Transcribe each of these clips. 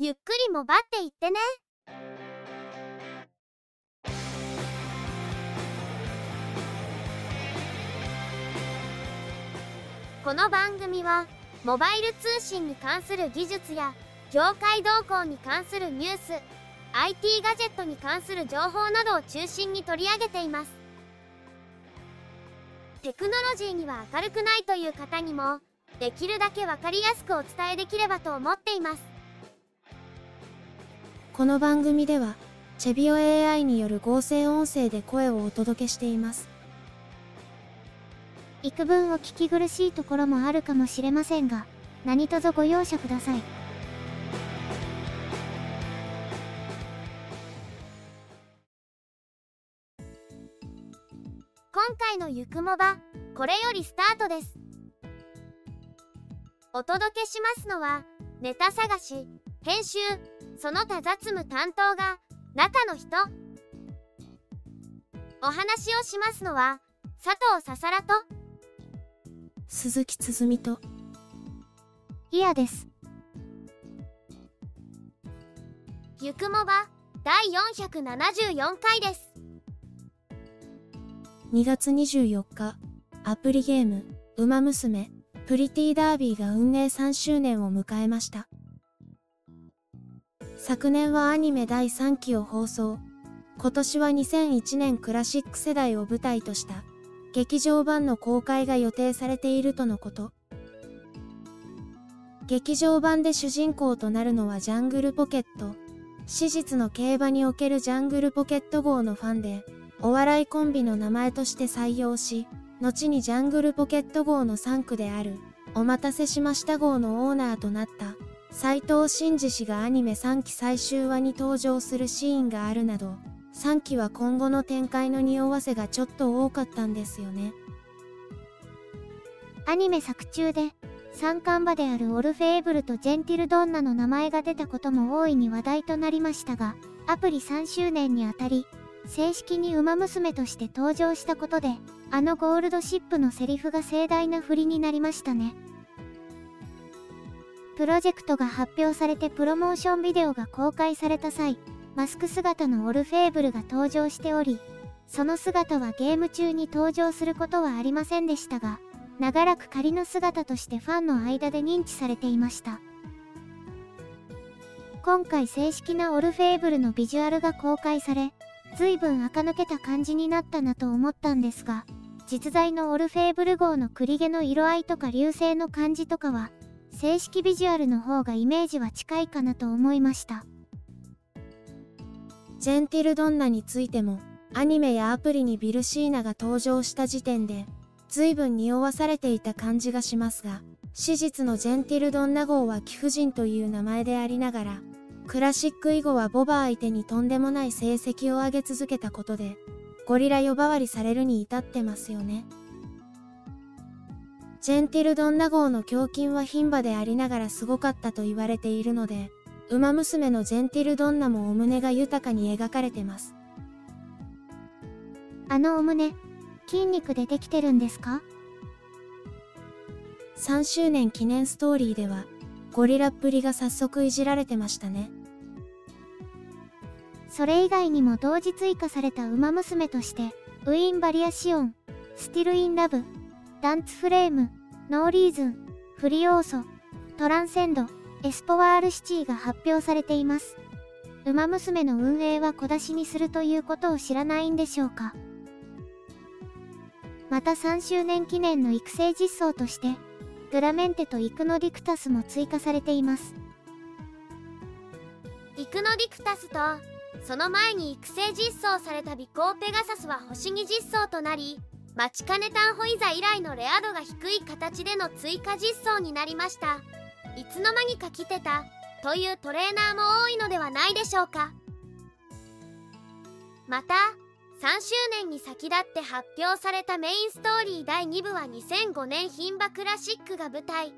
ゆっくりもばっていってね。この番組はモバイル通信に関する技術や業界動向に関するニュース IT ガジェットに関する情報などを中心に取り上げていますテクノロジーには明るくないという方にもできるだけ分かりやすくお伝えできればと思っていますこの番組ではチェビオ AI による合成音声で声をお届けしています。幾分お聞き苦しいところもあるかもしれませんが何卒ご容赦ください。今回のゆくもばこれよりスタートです。お届けしますのはネタ探し編集その他雑務担当が中の人。お話をしますのは佐藤ささらと。鈴木つづみと。イヤです。ゆくもば第474回です。2月24日アプリゲーム「ウマ娘プリティダービー」が運営3周年を迎えました昨年はアニメ第3期を放送。今年は2001年クラシック世代を舞台とした。劇場版の公開が予定されているとのこと。劇場版で主人公となるのはジャングルポケット。史実の競馬におけるジャングルポケット号のファンでお笑いコンビの名前として採用し後にジャングルポケット号の3区であるお待たせしました号のオーナーとなった。斎藤真二氏がアニメ3期最終話に登場するシーンがあるなど3期は今後の展開の匂わせがちょっと多かったんですよね。アニメ作中で三冠馬であるオルフェーブルとジェンティルドンナの名前が出たことも大いに話題となりましたがアプリ3周年にあたり正式に馬娘として登場したことであのゴールドシップのセリフが盛大な振りになりましたね。プロジェクトが発表されてプロモーションビデオが公開された際マスク姿のオルフェーブルが登場しておりその姿はゲーム中に登場することはありませんでしたが長らく仮の姿としてファンの間で認知されていました。今回正式なオルフェーブルのビジュアルが公開され随分垢抜けた感じになったなと思ったんですが実在のオルフェーブル号の栗毛の色合いとか流星の感じとかは正式ビジュアルの方がイメージは近いかなと思いました。ジェンティルドンナについてもアニメやアプリにビルシーナが登場した時点で随分匂わされていた感じがしますが史実のジェンティルドンナ号は貴婦人という名前でありながらクラシック以後はボバ相手にとんでもない成績を上げ続けたことでゴリラ呼ばわりされるに至ってますよね。ジェンティルドンナ号の胸筋は牝馬でありながらすごかったと言われているのでウマ娘のジェンティルドンナもお胸が豊かに描かれてます。あのお胸筋肉でできてるんですか？3周年記念ストーリーではゴリラっぷりが早速いじられてましたね。それ以外にも同時追加されたウマ娘としてウィーンバリアシオンスティルインラブダンツフレームノーリーズンフリオーソトランセンドエスポワールシティが発表されています。ウマ娘の運営は小出しにするということを知らないんでしょうか。また3周年記念の育成実装としてドゥラメンテとイクノディクタスも追加されています。イクノディクタスとその前に育成実装されたビコーペガサスは星2実装となり待ちかねタンホイザ以来のレア度が低い形での追加実装になりました。いつの間にか来てた。というトレーナーも多いのではないでしょうか。また3周年に先立って発表されたメインストーリー第2部は2005年牝馬クラシックが舞台。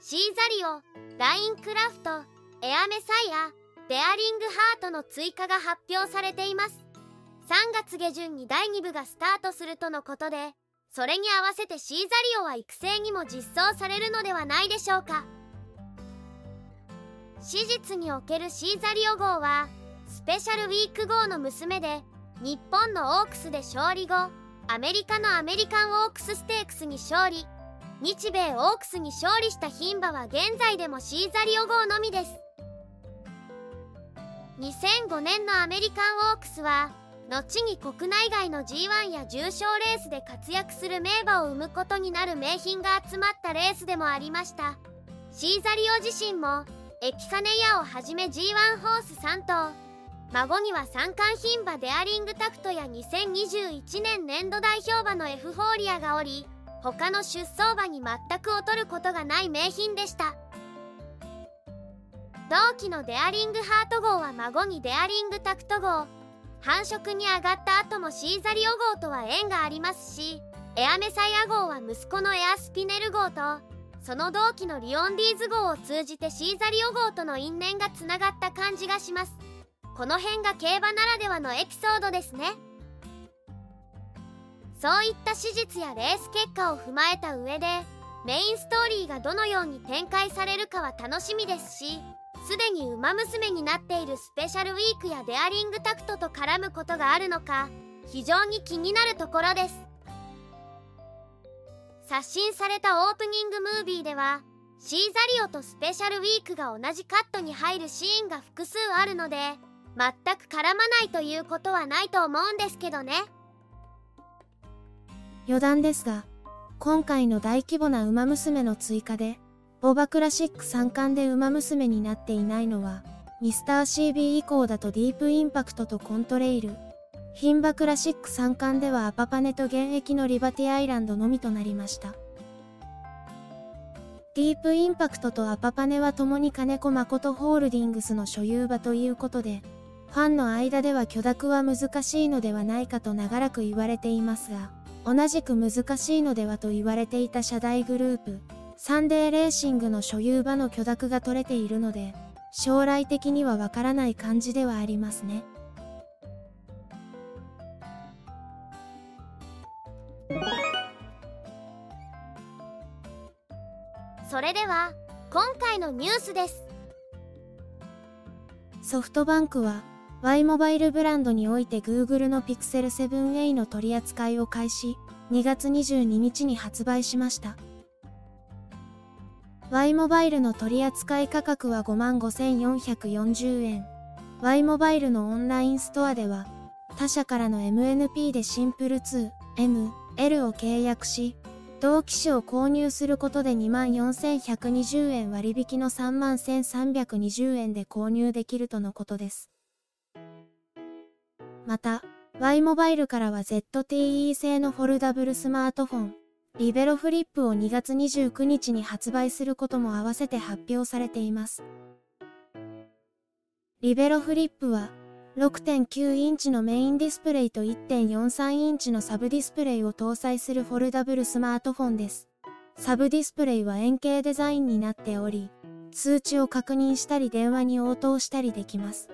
シーザリオラインクラフトエアメサイアデアリングハートの追加が発表されています。3月下旬に第2部がスタートするとのことでそれに合わせてシーザリオは育成にも実装されるのではないでしょうか。史実におけるシーザリオ号はスペシャルウィーク号の娘で日本のオークスで勝利後アメリカのアメリカンオークスステークスに勝利日米オークスに勝利した牝馬は現在でもシーザリオ号のみです。2005年のアメリカンオークスは後に国内外の G1 や重賞レースで活躍する名馬を生むことになる名品が集まったレースでもありました。シーザリオ自身もエピカネヤをはじめ G1 ホース3頭孫には三冠牝馬デアリングタクトや2021年年度代表馬のエフフォーリアがおり他の出走馬に全く劣ることがない名品でした。同期のデアリングハート号は孫にデアリングタクト号。繁殖に上がった後もシーザリオ号とは縁がありますしエアメサイア号は息子のエアスピネル号とその同期のリオンディーズ号を通じてシーザリオ号との因縁がつながった感じがします。この辺が競馬ならではのエピソードですね。そういった史実やレース結果を踏まえた上でメインストーリーがどのように展開されるかは楽しみですしすでに「ウマ娘」になっているスペシャルウィークやデアリングタクトと絡むことがあるのか非常に気になるところです。刷新されたオープニングムービーではシーザリオとスペシャルウィークが同じカットに入るシーンが複数あるので全く絡まないということはないと思うんですけどね。余談ですが今回の大規模な馬娘の追加でボバクラシック3冠で馬娘になっていないのは、ミスター CB 以降だとディープインパクトとコントレイル、牝馬クラシック3冠ではアパパネと現役のリバティアイランドのみとなりました。ディープインパクトとアパパネは共に金子誠ホールディングスの所有馬ということで、ファンの間では許諾は難しいのではないかと長らく言われていますが、同じく難しいのではと言われていた社大グループ、サンデーレーシングの所有馬の許諾が取れているので、将来的にはわからない感じではありますね。それでは今回のニュースですソフトバンクは Y モバイルブランドにおいて Google の Pixel 7a の取り扱いを開始2月22日に発売しました。Y モバイルの取扱価格は55,440円。Y モバイルのオンラインストアでは、他社からの MNP でシンプル2、M、L を契約し、同機種を購入することで24,120円割引の31,320円で購入できるとのことです。また、Y モバイルからは ZTE 製のフォルダブルスマートフォン、リベロフリップを2月29日に発売することも合わせて発表されています。リベロフリップは6.9インチのメインディスプレイと1.43インチのサブディスプレイを搭載するフォルダブルスマートフォンです。サブディスプレイは円形デザインになっており、通知を確認したり電話に応答したりできます。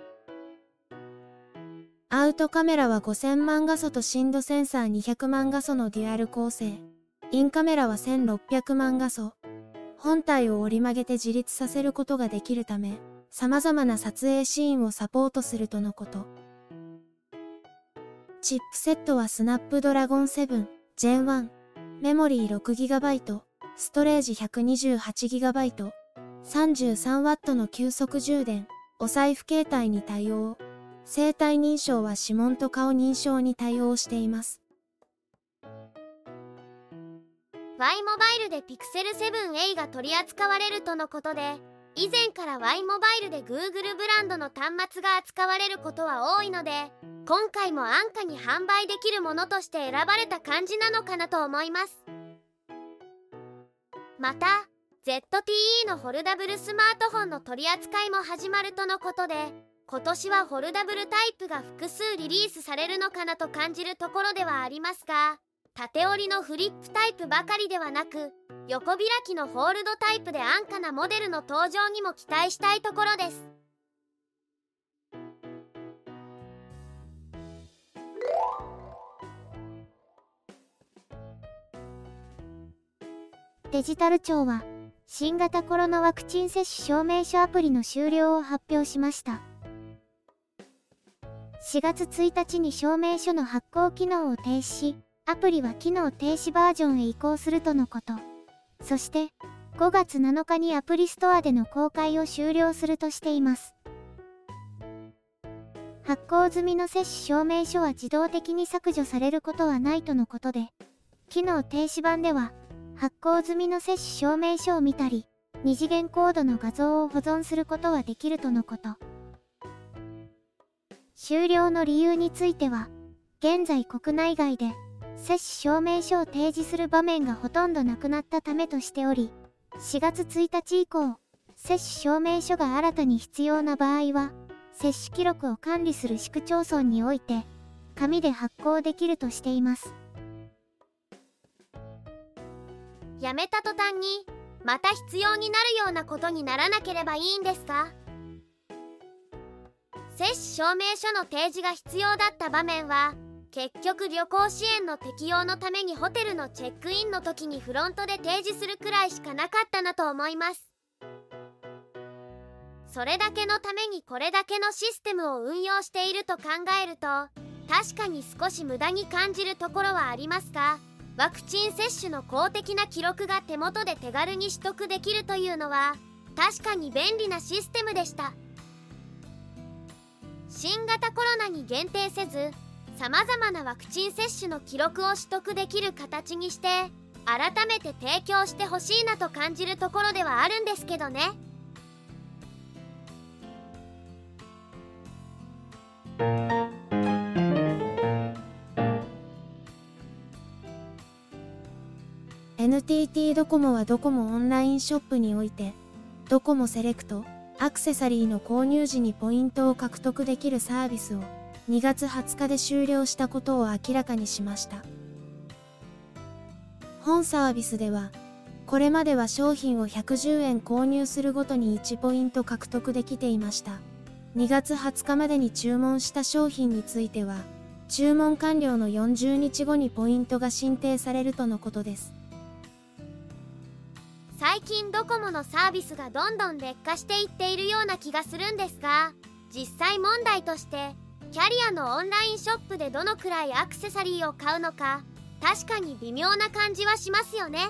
アウトカメラは5000万画素と深度センサー200万画素のデュアル構成。インカメラは1600万画素。本体を折り曲げて自立させることができるため、様々な撮影シーンをサポートするとのこと。チップセットはスナップドラゴン7 Gen 1、メモリー 6GB、ストレージ 128GB、33W の急速充電、お財布携帯に対応。生体認証は指紋と顔認証に対応しています。Y モバイルで Pixel 7a が取り扱われるとのことで以前から Y モバイルで Google ブランドの端末が扱われることは多いので今回も安価に販売できるものとして選ばれた感じなのかなと思います。また ZTE のフォルダブルスマートフォンの取り扱いも始まるとのことで今年はフォルダブルタイプが複数リリースされるのかなと感じるところではありますが縦折りのフリップタイプばかりではなく横開きのホールドタイプで安価なモデルの登場にも期待したいところですデジタル庁は新型コロナワクチン接種証明書アプリの終了を発表しました。4月1日に証明書の発行機能を停止し、アプリは機能停止バージョンへ移行するとのこと。そして、5月7日にアプリストアでの公開を終了するとしています。発行済みの接種証明書は自動的に削除されることはないとのことで、機能停止版では、発行済みの接種証明書を見たり、二次元コードの画像を保存することはできるとのこと。終了の理由については、現在国内外で接種証明書を提示する場面がほとんどなくなったためとしており、4月1日以降、接種証明書が新たに必要な場合は、接種記録を管理する市区町村において、紙で発行できるとしています。やめた途端に、また必要になるようなことにならなければいいんですか？接種証明書の提示が必要だった場面は、結局旅行支援の適用のためにホテルのチェックインの時にフロントで提示するくらいしかなかったなと思います。それだけのためにこれだけのシステムを運用していると考えると確かに少し無駄に感じるところはありますがワクチン接種の公的な記録が手元で手軽に取得できるというのは確かに便利なシステムでした。新型コロナに限定せずさまざまなワクチン接種の記録を取得できる形にして改めて提供してほしいなと感じるところではあるんですけどね。NTT ドコモはドコモオンラインショップにおいてドコモセレクトアクセサリーの購入時にポイントを獲得できるサービスを2月20日で終了したことを明らかにしました。本サービスでは、これまでは商品を110円購入するごとに1ポイント獲得できていました。2月20日までに注文した商品については、注文完了の40日後にポイントが申請されるとのことです。最近ドコモのサービスがどんどん劣化していっているような気がするんですが、実際問題としてキャリアのオンラインショップでどのくらいアクセサリーを買うのか確かに微妙な感じはしますよね。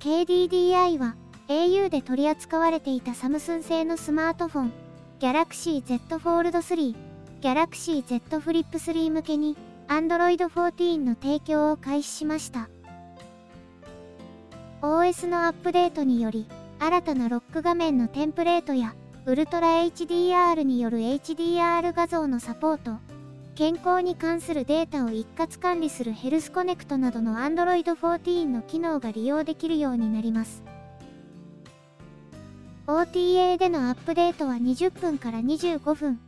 KDDI は au で取り扱われていたサムスン製のスマートフォン Galaxy Z Fold 3 Galaxy Z Flip 3向けに Android 14の提供を開始しました。OS のアップデートにより、新たなロック画面のテンプレートや、ウルトラ HDR による HDR 画像のサポート、健康に関するデータを一括管理するヘルスコネクトなどの Android 14の機能が利用できるようになります。OTA でのアップデートは20分から25分。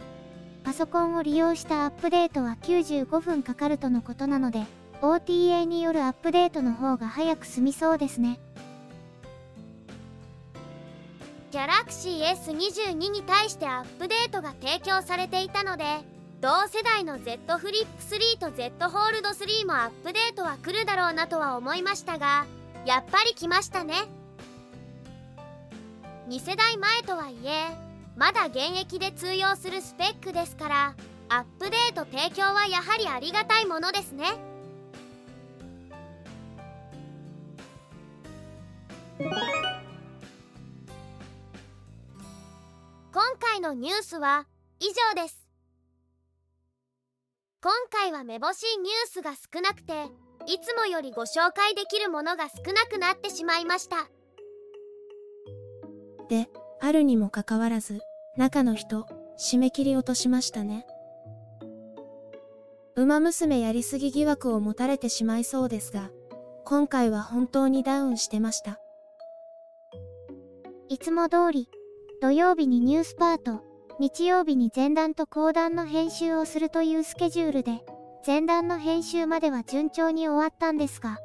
パソコンを利用したアップデートは95分かかるとのことなので、OTA によるアップデートの方が早く済みそうですね。Galaxy S22 に対してアップデートが提供されていたので、同世代の Z フリップ3と Z ホールド3もアップデートは来るだろうなとは思いましたが、やっぱり来ましたね。2世代前とはいえ、まだ現役で通用するスペックですから、アップデート提供はやはりありがたいものですね。今回のニュースは以上です。今回はめぼしいニュースが少なくていつもよりご紹介できるものが少なくなってしまいました。であるにもかかわらず中の人締め切り落としましたね。馬娘やりすぎ疑惑を持たれてしまいそうですが今回は本当にダウンしてました。いつも通り、土曜日にニュースパート、日曜日に前段と後段の編集をするというスケジュールで、前段の編集までは順調に終わったんですが、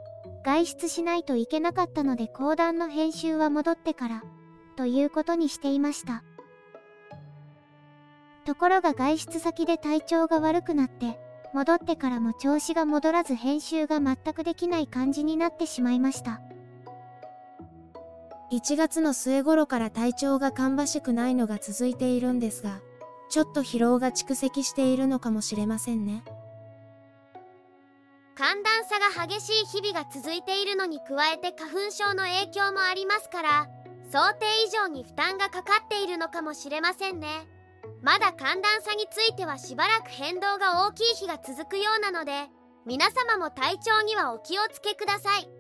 外出しないといけなかったので後段の編集は戻ってから、ということにしていました。ところが外出先で体調が悪くなって、戻ってからも調子が戻らず編集が全くできない感じになってしまいました。1月の末頃から体調が芳しくないのが続いているんですが、ちょっと疲労が蓄積しているのかもしれませんね。寒暖差が激しい日々が続いているのに加えて花粉症の影響もありますから想定以上に負担がかかっているのかもしれませんねまだ寒暖差についてはしばらく変動が大きい日が続くようなので皆様も体調にはお気をつけください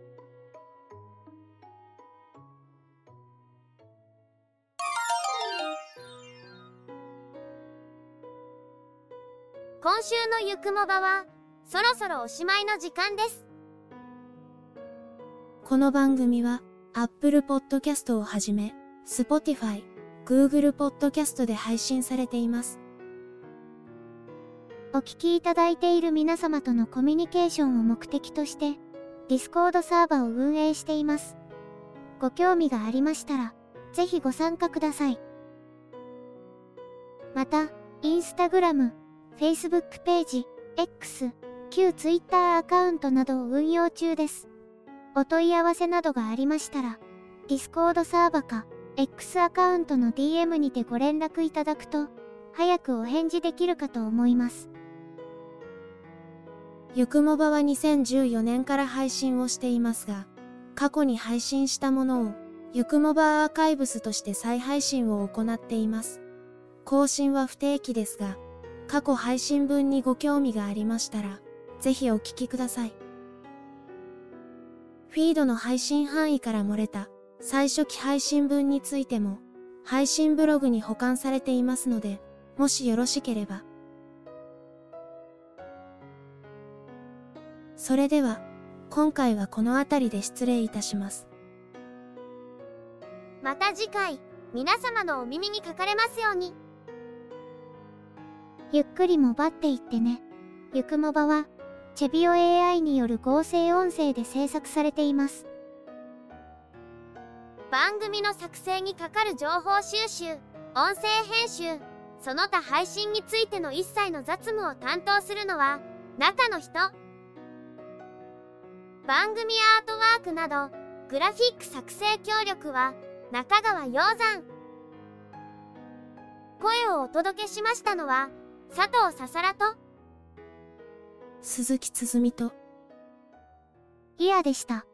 今週のゆくもばはそろそろおしまいの時間ですこの番組は Apple Podcast をはじめ Spotify、Google Podcast で配信されています。お聞きいただいている皆様とのコミュニケーションを目的として、Discord サーバーを運営しています。ご興味がありましたら、ぜひご参加ください。また、Instagram、Facebook ページ、X、旧 Twitter アカウントなどを運用中です。お問い合わせなどがありましたら、Discord サーバか X アカウントの DM にてご連絡いただくと、早くお返事できるかと思います。ゆくもばは2014年から配信をしていますが、過去に配信したものを、ゆくもばアーカイブスとして再配信を行っています。更新は不定期ですが、過去配信分にご興味がありましたら、ぜひお聞きください。フィードの配信範囲から漏れた最初期配信分についても、配信ブログに保管されていますので、もしよろしければ。それでは、今回はこの辺りで失礼いたします。また次回皆様のお耳にかかれますようにゆっくりもばっていってね。ゆくもばは、チェビオ AI による合成音声で制作されています。番組の作成にかかる情報収集音声編集その他配信についての一切の雑務を担当するのは中の人番組アートワークなどグラフィック作成協力は中川鷹山声をお届けしましたのは佐藤ささらと鈴木つづみと、イヤでした。